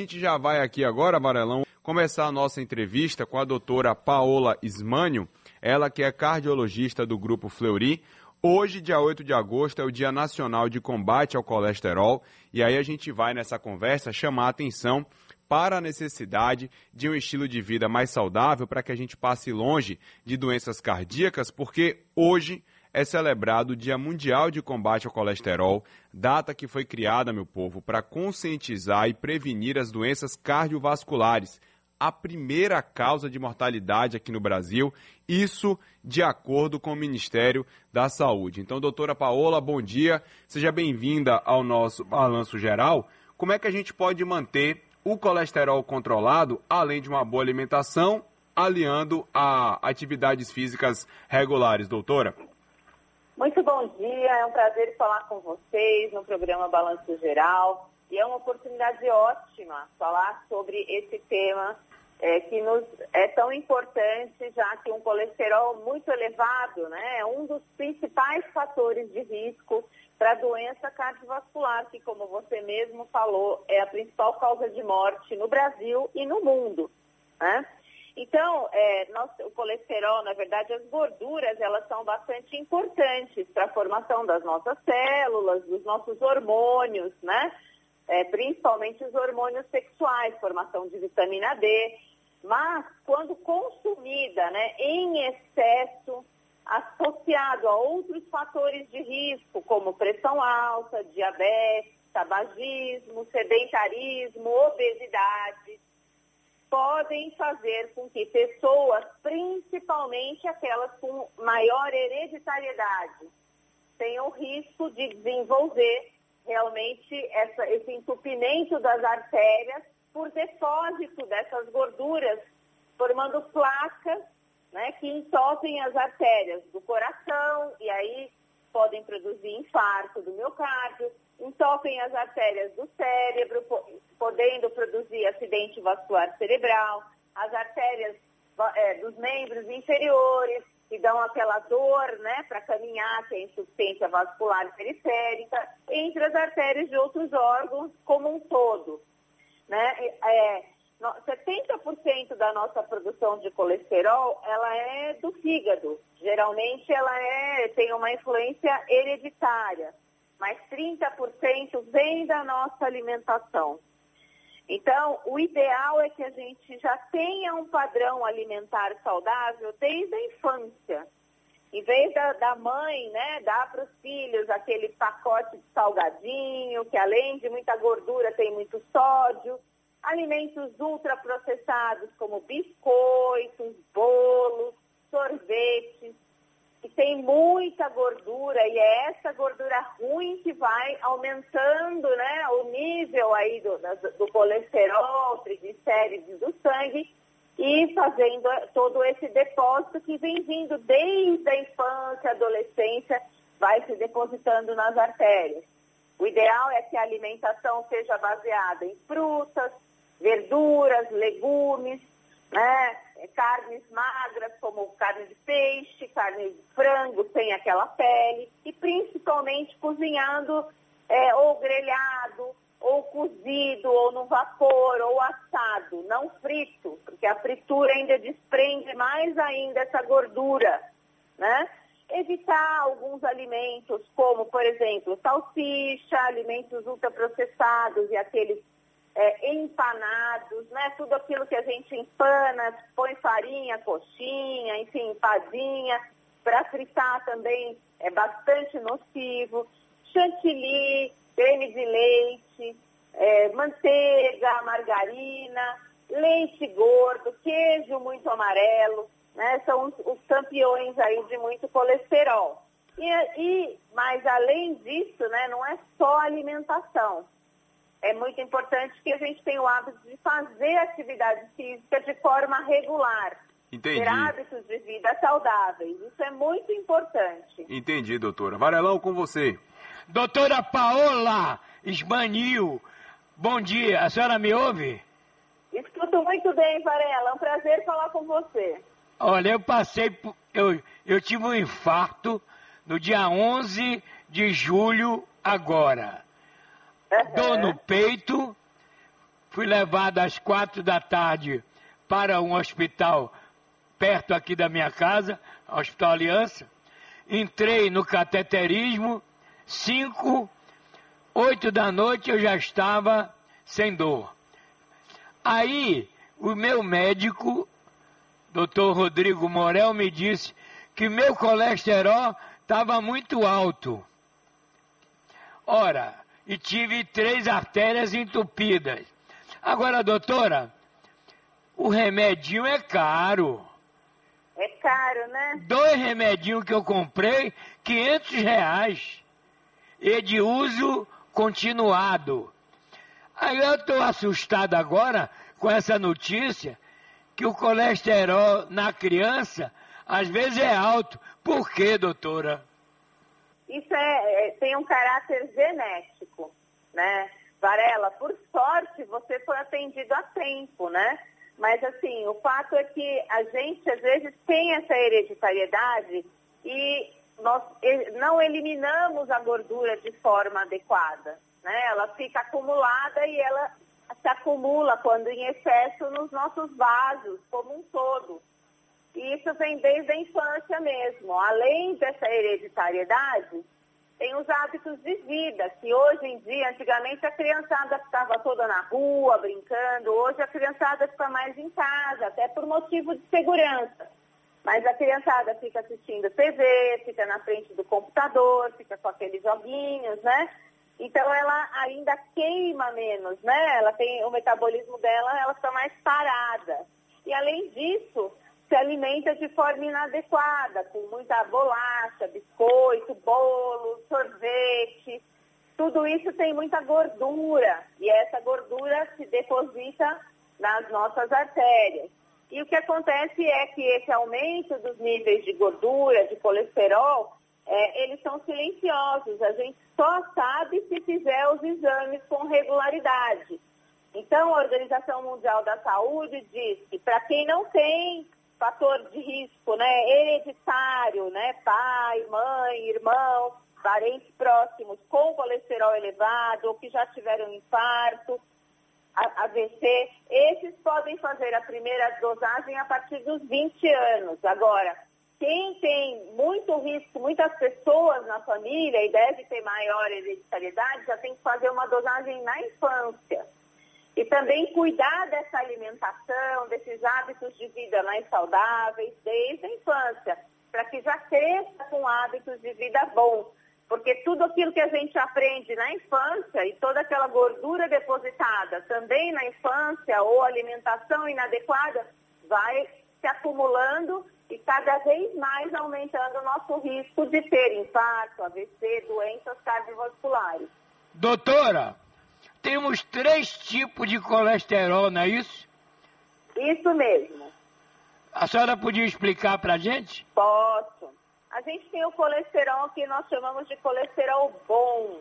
A gente já vai aqui agora, Varelão, começar a nossa entrevista com a doutora Paola Ismânio, ela que é cardiologista do Grupo Fleury. Hoje, dia 8 de agosto, é o Dia Nacional de Combate ao Colesterol, e aí a gente vai nessa conversa chamar a atenção para a necessidade de um estilo de vida mais saudável para que a gente passe longe de doenças cardíacas, porque hoje é celebrado o Dia Mundial de Combate ao Colesterol, data que foi criada, meu povo, para conscientizar e prevenir as doenças cardiovasculares, a primeira causa de mortalidade aqui no Brasil, isso de acordo com o Ministério da Saúde. Então, doutora Paola, bom dia, seja bem-vinda ao nosso balanço geral. Como é que a gente pode manter o colesterol controlado, além de uma boa alimentação, aliando a atividades físicas regulares, doutora? Muito bom dia, é um prazer falar com vocês no programa Balanço Geral e é uma oportunidade ótima falar sobre esse tema é, que nos é tão importante, já que um colesterol muito elevado né, é um dos principais fatores de risco para a doença cardiovascular, que, como você mesmo falou, é a principal causa de morte no Brasil e no mundo. Né? Então, é, nosso, o colesterol, na verdade, as gorduras, elas são bastante importantes para a formação das nossas células, dos nossos hormônios, né? É, principalmente os hormônios sexuais, formação de vitamina D. Mas, quando consumida né, em excesso, associado a outros fatores de risco, como pressão alta, diabetes, tabagismo, sedentarismo, obesidade, podem fazer com que pessoas, principalmente aquelas com maior hereditariedade, tenham risco de desenvolver realmente essa, esse entupimento das artérias por depósito dessas gorduras, formando placas né, que entopem as artérias do coração e aí podem produzir infarto do miocárdio, entopem as artérias do cérebro, podendo produzir acidente vascular cerebral, as artérias é, dos membros inferiores, que dão aquela dor né, para caminhar, que é insuficiência vascular periférica, entre as artérias de outros órgãos como um todo. Né? É, 70% da nossa produção de colesterol, ela é do fígado. Geralmente ela é, tem uma influência hereditária, mas 30% vem da nossa alimentação. Então, o ideal é que a gente já tenha um padrão alimentar saudável desde a infância. Em vez da, da mãe, né, dar para os filhos aquele pacote de salgadinho, que além de muita gordura tem muito sódio, alimentos ultraprocessados como biscoitos, bolos, sorvetes, que tem muita gordura e é essa gordura ruim que vai aumentando né, o nível aí do, do colesterol, triglicérides do sangue e fazendo todo esse depósito que vem vindo desde a infância, adolescência, vai se depositando nas artérias. O ideal é que a alimentação seja baseada em frutas, verduras, legumes, né? carnes magras como carne de peixe, carne de frango sem aquela pele e principalmente cozinhando é, ou grelhado, ou cozido, ou no vapor, ou assado, não frito, porque a fritura ainda desprende mais ainda essa gordura, né? Evitar alguns alimentos, como, por exemplo, salsicha, alimentos ultraprocessados e aqueles é, empanados, né? Tudo aquilo que a gente empana, põe farinha, coxinha, enfim, empadinha, para fritar também é bastante nocivo. Chantilly, creme de leite, é, manteiga, margarina, leite gordo, queijo muito amarelo, né? São os, os campeões aí de muito colesterol. E, e, mas além disso, né, não é só alimentação é muito importante que a gente tenha o hábito de fazer atividade física de forma regular. Entendi. Ter hábitos de vida saudáveis. Isso é muito importante. Entendi, doutora. Varelão, com você. Doutora Paola Esmanil, bom dia. A senhora me ouve? Escuto muito bem, Varela. É um prazer falar com você. Olha, eu passei, eu, eu tive um infarto no dia 11 de julho agora. Dor no peito, fui levado às quatro da tarde para um hospital perto aqui da minha casa, Hospital Aliança. Entrei no cateterismo, cinco, oito da noite eu já estava sem dor. Aí o meu médico, doutor Rodrigo Morel, me disse que meu colesterol estava muito alto. Ora, e tive três artérias entupidas. Agora, doutora, o remedinho é caro. É caro, né? Dois remedinhos que eu comprei, 500 reais. E de uso continuado. Aí eu estou assustado agora com essa notícia que o colesterol na criança às vezes é alto. Por quê, doutora? Isso é, é, tem um caráter genético, né? Varela, por sorte, você foi atendido a tempo, né? Mas, assim, o fato é que a gente, às vezes, tem essa hereditariedade e nós não eliminamos a gordura de forma adequada, né? Ela fica acumulada e ela se acumula quando em excesso nos nossos vasos, como um todo. E isso vem desde a infância mesmo. Além dessa hereditariedade, tem os hábitos de vida, que hoje em dia, antigamente a criançada ficava toda na rua, brincando, hoje a criançada fica mais em casa, até por motivo de segurança. Mas a criançada fica assistindo TV, fica na frente do computador, fica com aqueles joguinhos, né? Então ela ainda queima menos, né? Ela tem o metabolismo dela, ela fica mais parada. E além disso, se forma inadequada, com muita bolacha, biscoito, bolo, sorvete. Tudo isso tem muita gordura e essa gordura se deposita nas nossas artérias. E o que acontece é que esse aumento dos níveis de gordura, de colesterol, é, eles são silenciosos. A gente só sabe se fizer os exames com regularidade. Então, a Organização Mundial da Saúde diz que para quem não tem fator de risco, né, hereditário, né, pai, mãe, irmão, parentes próximos com colesterol elevado ou que já tiveram infarto, AVC, esses podem fazer a primeira dosagem a partir dos 20 anos. Agora, quem tem muito risco, muitas pessoas na família e deve ter maior hereditariedade, já tem que fazer uma dosagem na infância. E também cuidar dessa alimentação, desses hábitos de vida mais saudáveis desde a infância, para que já cresça com hábitos de vida bons. Porque tudo aquilo que a gente aprende na infância e toda aquela gordura depositada também na infância ou alimentação inadequada vai se acumulando e cada vez mais aumentando o nosso risco de ter infarto, AVC, doenças cardiovasculares. Doutora, temos três tipos de colesterol, não é isso? Isso mesmo. A senhora podia explicar para a gente? Posso. A gente tem o colesterol que nós chamamos de colesterol bom.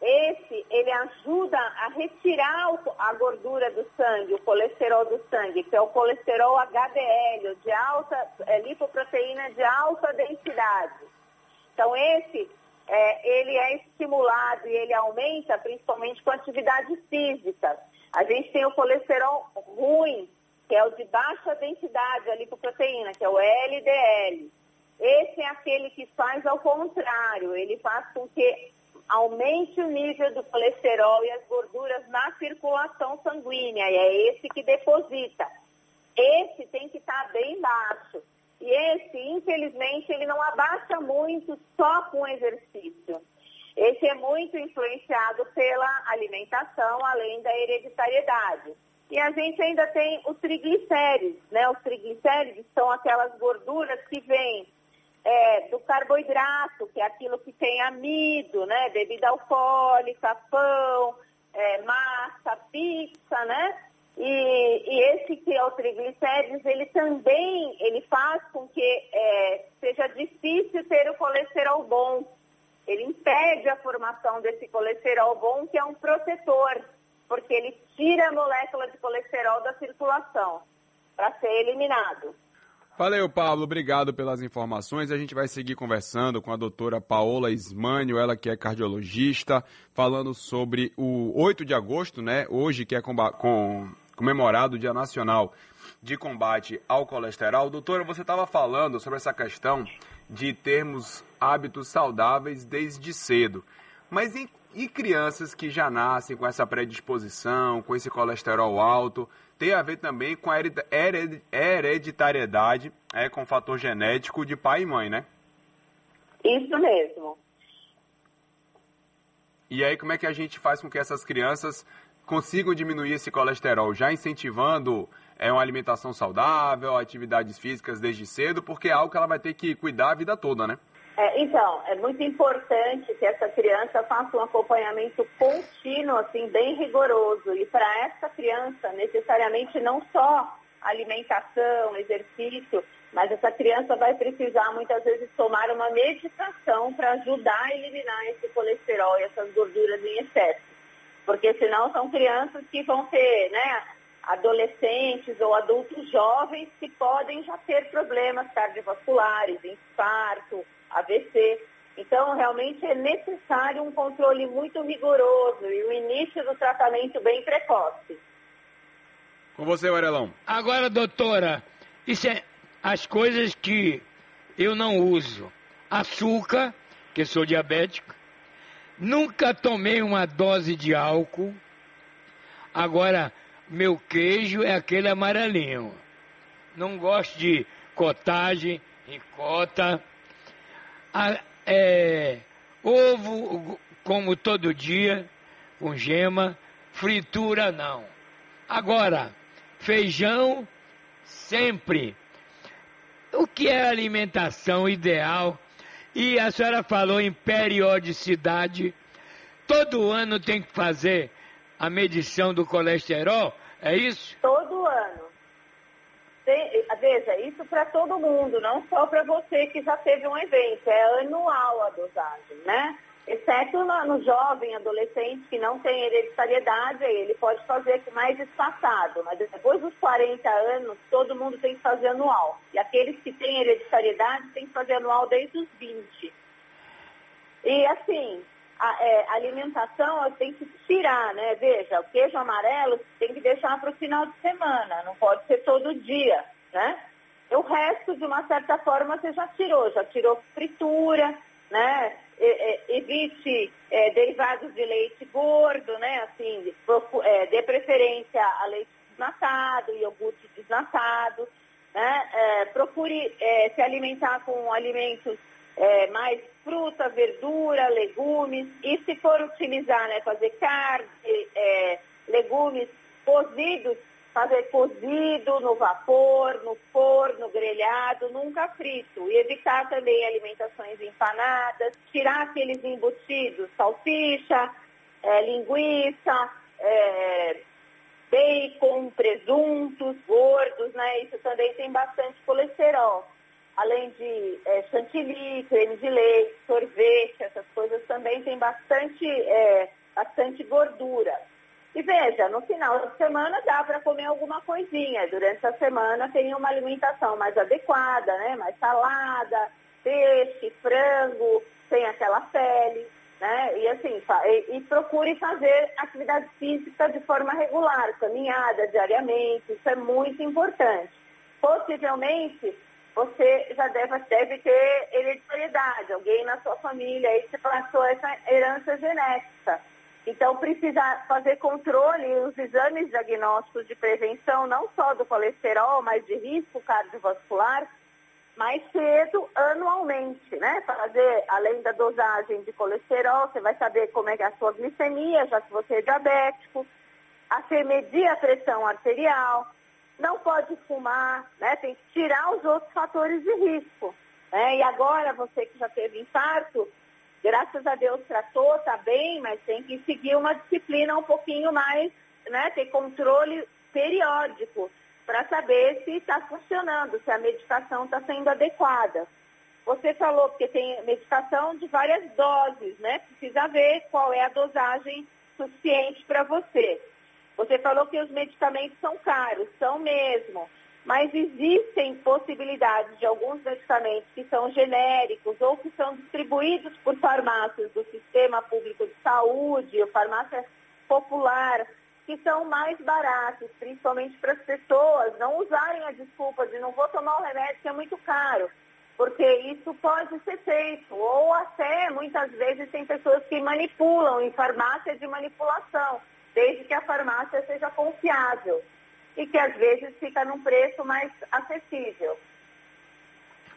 Esse, ele ajuda a retirar a gordura do sangue, o colesterol do sangue, que é o colesterol HDL, de alta, é, lipoproteína de alta densidade. Então, esse é, ele é estimulado e ele aumenta principalmente com atividade física. A gente tem o colesterol ruim, que é o de baixa densidade, a lipoproteína, que é o LDL. Esse é aquele que faz ao contrário, ele faz com que aumente o nível do colesterol e as gorduras na circulação sanguínea, e é esse que deposita. Esse tem que estar bem baixo. E esse, infelizmente, ele não abaixa muito só com exercício. Esse é muito influenciado pela alimentação, além da hereditariedade. E a gente ainda tem os triglicérides, né? Os triglicérides são aquelas gorduras que vêm é, do carboidrato, que é aquilo que tem amido, né? Bebida alcoólica, pão, é, massa, pizza, né? E, e, esse que é o triglicérides, ele também ele faz com que é, seja difícil ter o colesterol bom. Ele impede a formação desse colesterol bom, que é um protetor, porque ele tira a molécula de colesterol da circulação para ser eliminado. Valeu, Pablo. Obrigado pelas informações. A gente vai seguir conversando com a doutora Paola Ismânio, ela que é cardiologista, falando sobre o 8 de agosto, né? Hoje, que é com, comemorado o Dia Nacional de Combate ao Colesterol. Doutora, você estava falando sobre essa questão de termos hábitos saudáveis desde cedo. Mas em, e crianças que já nascem com essa predisposição, com esse colesterol alto? tem a ver também com a hereditariedade, é, com o fator genético de pai e mãe, né? Isso mesmo. E aí, como é que a gente faz com que essas crianças consigam diminuir esse colesterol? Já incentivando é, uma alimentação saudável, atividades físicas desde cedo, porque é algo que ela vai ter que cuidar a vida toda, né? É, então, é muito importante que essa criança faça um acompanhamento contínuo, assim, bem rigoroso. E para essa criança, necessariamente não só alimentação, exercício, mas essa criança vai precisar muitas vezes tomar uma medicação para ajudar a eliminar esse colesterol e essas gorduras em excesso. Porque senão são crianças que vão ter, né, adolescentes ou adultos jovens que podem já ter problemas cardiovasculares, infarto, AVC. Então, realmente é necessário um controle muito rigoroso e o início do tratamento bem precoce. Com você, Varelão. Agora, doutora, isso é as coisas que eu não uso. Açúcar, que sou diabético. Nunca tomei uma dose de álcool. Agora, meu queijo é aquele amarelinho. Não gosto de cotagem, ricota a, é, ovo como todo dia, com gema, fritura não. Agora, feijão sempre. O que é alimentação ideal? E a senhora falou em periodicidade. Todo ano tem que fazer a medição do colesterol, é isso? Todo ano. Tem, veja, isso para todo mundo, não só para você que já teve um evento, é anual a dosagem, né? Exceto no, no jovem, adolescente que não tem hereditariedade, ele pode fazer mais espaçado, mas depois dos 40 anos, todo mundo tem que fazer anual. E aqueles que têm hereditariedade têm que fazer anual desde os 20. E assim, a é, alimentação tem que tirar, né? Veja, o queijo amarelo tem que deixar para o final de semana, não pode ser todo dia, né? O resto, de uma certa forma, você já tirou, já tirou fritura, né? Evite é, derivados de leite gordo, né? Assim, é, dê preferência a leite desnatado, iogurte desnatado, né? É, procure é, se alimentar com alimentos é, mais fruta, verdura, legumes. E se for utilizar, né, fazer carne, é, legumes cozidos, fazer cozido no vapor, no forno, grelhado, nunca frito. E evitar também alimentações empanadas, tirar aqueles embutidos, salsicha, é, linguiça, é, bacon, presuntos, gordos, né? Isso também tem bastante colesterol além de é, chantilly, creme de leite, sorvete, essas coisas também tem bastante, é, bastante gordura. E veja, no final de semana dá para comer alguma coisinha. Durante a semana tem uma alimentação mais adequada, né? Mais salada, peixe, frango, sem aquela pele, né? E assim, e, e procure fazer atividade física de forma regular, caminhada diariamente, isso é muito importante. Possivelmente você já deve, deve ter hereditariedade, alguém na sua família aí te passou essa herança genética. Então, precisa fazer controle, os exames diagnósticos de prevenção, não só do colesterol, mas de risco cardiovascular, mais cedo, anualmente, né? Fazer, além da dosagem de colesterol, você vai saber como é, é a sua glicemia, já que você é diabético, a medir a pressão arterial, não pode fumar, né? Tem que tirar os outros fatores de risco. Né? E agora, você que já teve infarto, graças a Deus tratou, tá bem, mas tem que seguir uma disciplina um pouquinho mais, né? Ter controle periódico para saber se está funcionando, se a medicação está sendo adequada. Você falou que tem medicação de várias doses, né? Precisa ver qual é a dosagem suficiente para você. Você falou que os medicamentos são caros, são mesmo. Mas existem possibilidades de alguns medicamentos que são genéricos ou que são distribuídos por farmácias do sistema público de saúde ou farmácia popular, que são mais baratos, principalmente para as pessoas não usarem a desculpa de não vou tomar o remédio que é muito caro, porque isso pode ser feito. Ou até, muitas vezes, tem pessoas que manipulam em farmácia de manipulação, desde que a farmácia seja confiável e que às vezes fica num preço mais acessível.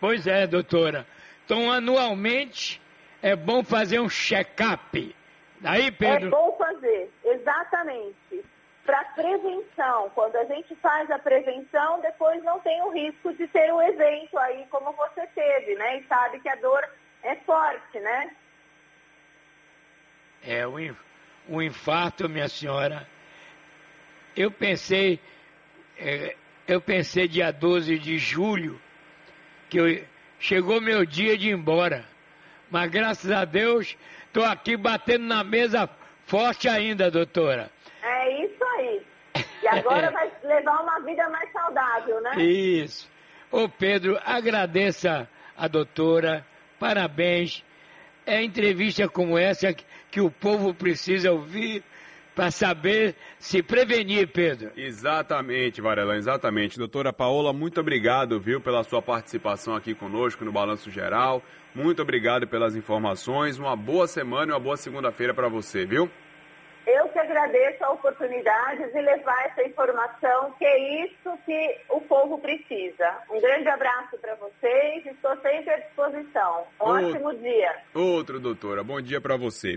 Pois é, doutora. Então, anualmente é bom fazer um check-up. Aí, Pedro. É bom fazer, exatamente. Para prevenção, quando a gente faz a prevenção, depois não tem o risco de ter um evento aí como você teve, né? E sabe que a dor é forte, né? É, o, o infarto, minha senhora. Eu pensei é, eu pensei dia 12 de julho, que eu, chegou meu dia de ir embora. Mas graças a Deus, estou aqui batendo na mesa forte ainda, doutora. É isso aí. E agora vai levar uma vida mais saudável, né? Isso. Ô Pedro, agradeça a doutora, parabéns. É entrevista como essa que o povo precisa ouvir para saber se prevenir, Pedro. Exatamente, Varela, exatamente. Doutora Paola, muito obrigado, viu, pela sua participação aqui conosco no Balanço Geral. Muito obrigado pelas informações. Uma boa semana e uma boa segunda-feira para você, viu? Eu que agradeço a oportunidade de levar essa informação, que é isso que o povo precisa. Um grande abraço para vocês, estou sempre à disposição. Um ótimo dia. Outro, doutora. Bom dia para você.